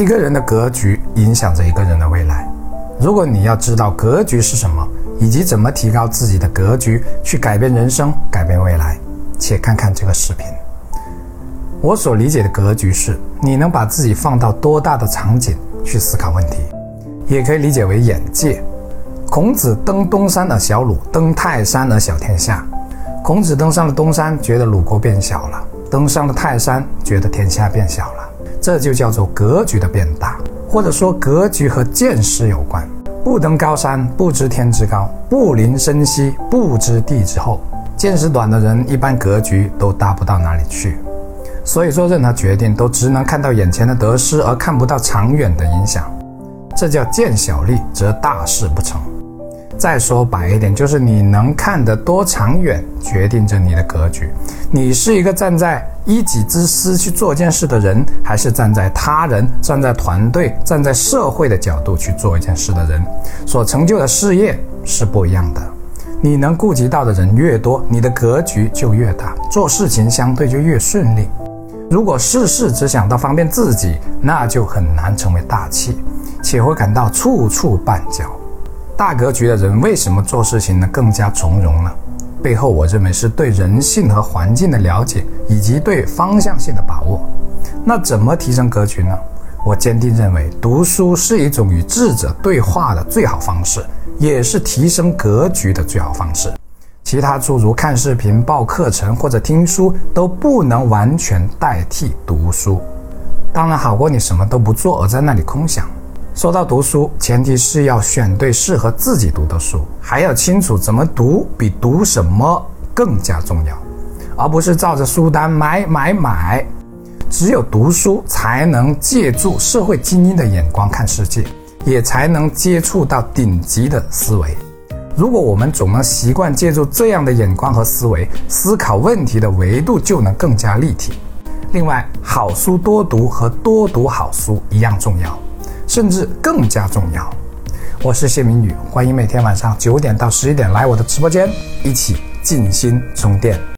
一个人的格局影响着一个人的未来。如果你要知道格局是什么，以及怎么提高自己的格局，去改变人生、改变未来，且看看这个视频。我所理解的格局是，你能把自己放到多大的场景去思考问题，也可以理解为眼界。孔子登东山而小鲁，登泰山而小天下。孔子登上了东山，觉得鲁国变小了；登上了泰山，觉得天下变小了。这就叫做格局的变大，或者说格局和见识有关。不登高山，不知天之高；不临深溪，不知地之厚。见识短的人，一般格局都大不到哪里去。所以做任何决定都只能看到眼前的得失，而看不到长远的影响，这叫见小利则大事不成。再说白一点，就是你能看得多长远，决定着你的格局。你是一个站在一己之私去做一件事的人，还是站在他人、站在团队、站在社会的角度去做一件事的人，所成就的事业是不一样的。你能顾及到的人越多，你的格局就越大，做事情相对就越顺利。如果事事只想到方便自己，那就很难成为大器，且会感到处处绊脚。大格局的人为什么做事情呢更加从容呢？背后我认为是对人性和环境的了解，以及对方向性的把握。那怎么提升格局呢？我坚定认为，读书是一种与智者对话的最好方式，也是提升格局的最好方式。其他诸如看视频、报课程或者听书都不能完全代替读书，当然好过你什么都不做而在那里空想。说到读书，前提是要选对适合自己读的书，还要清楚怎么读比读什么更加重要，而不是照着书单买买买。只有读书才能借助社会精英的眼光看世界，也才能接触到顶级的思维。如果我们总能习惯借助这样的眼光和思维思考问题的维度，就能更加立体。另外，好书多读和多读好书一样重要，甚至更加重要。我是谢明宇，欢迎每天晚上九点到十一点来我的直播间，一起静心充电。